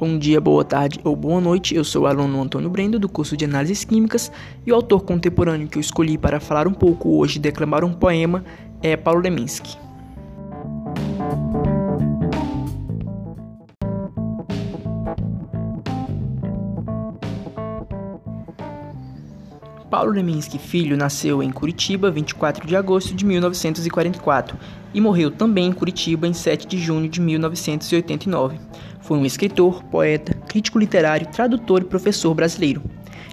Bom dia, boa tarde ou boa noite. Eu sou o aluno Antônio Brendo do curso de Análises Químicas e o autor contemporâneo que eu escolhi para falar um pouco hoje e declamar um poema é Paulo Leminski. Paulo Leminski Filho nasceu em Curitiba 24 de agosto de 1944 e morreu também em Curitiba em 7 de junho de 1989. Foi um escritor, poeta, crítico literário, tradutor e professor brasileiro.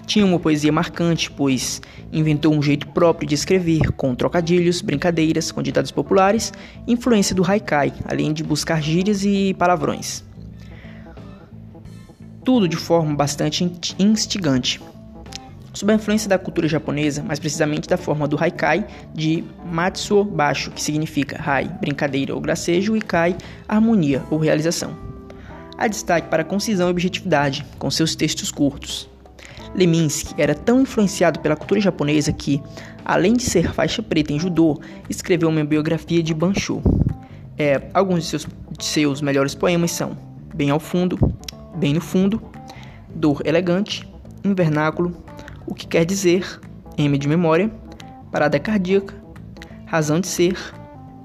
Tinha uma poesia marcante, pois inventou um jeito próprio de escrever, com trocadilhos, brincadeiras, com ditados populares, influência do haikai, além de buscar gírias e palavrões. Tudo de forma bastante instigante. Sob a influência da cultura japonesa, mais precisamente da forma do haikai de Matsuo Basho, que significa hai, brincadeira ou gracejo, e kai, harmonia ou realização há destaque para concisão e objetividade, com seus textos curtos. Leminski era tão influenciado pela cultura japonesa que, além de ser faixa preta em judô, escreveu uma biografia de Bansho. É, alguns de seus, de seus melhores poemas são Bem ao Fundo, Bem no Fundo, Dor Elegante, Invernáculo, O que Quer Dizer, M de Memória, Parada Cardíaca, Razão de Ser,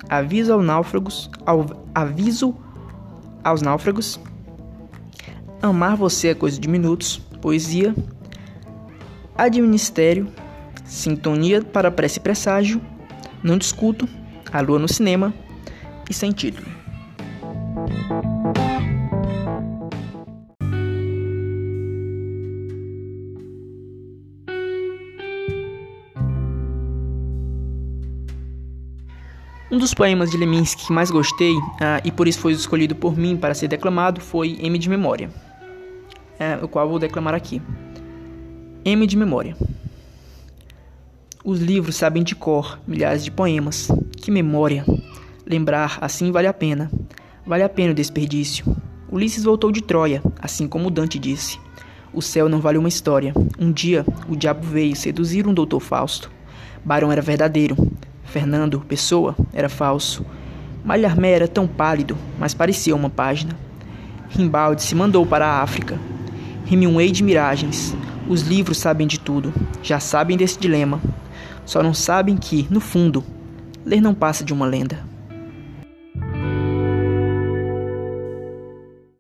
Aviso aos Náufragos, ao, Aviso aos Náufragos, Amar Você é Coisa de Minutos, Poesia, Administério, Sintonia para Prece e Presságio, Não Discuto, A Lua no Cinema e Sem Título. Um dos poemas de Leminski que mais gostei, ah, e por isso foi escolhido por mim para ser declamado, foi M de Memória é, o qual vou declamar aqui. M de memória. Os livros sabem de cor milhares de poemas. Que memória! Lembrar assim vale a pena. Vale a pena o desperdício. Ulisses voltou de Troia, assim como Dante disse. O céu não vale uma história. Um dia, o diabo veio seduzir um doutor Fausto. Barão era verdadeiro. Fernando, pessoa, era falso. Malharmé era tão pálido, mas parecia uma página. Rimbaldi se mandou para a África. Hemingway de Miragens. Os livros sabem de tudo, já sabem desse dilema. Só não sabem que, no fundo, ler não passa de uma lenda.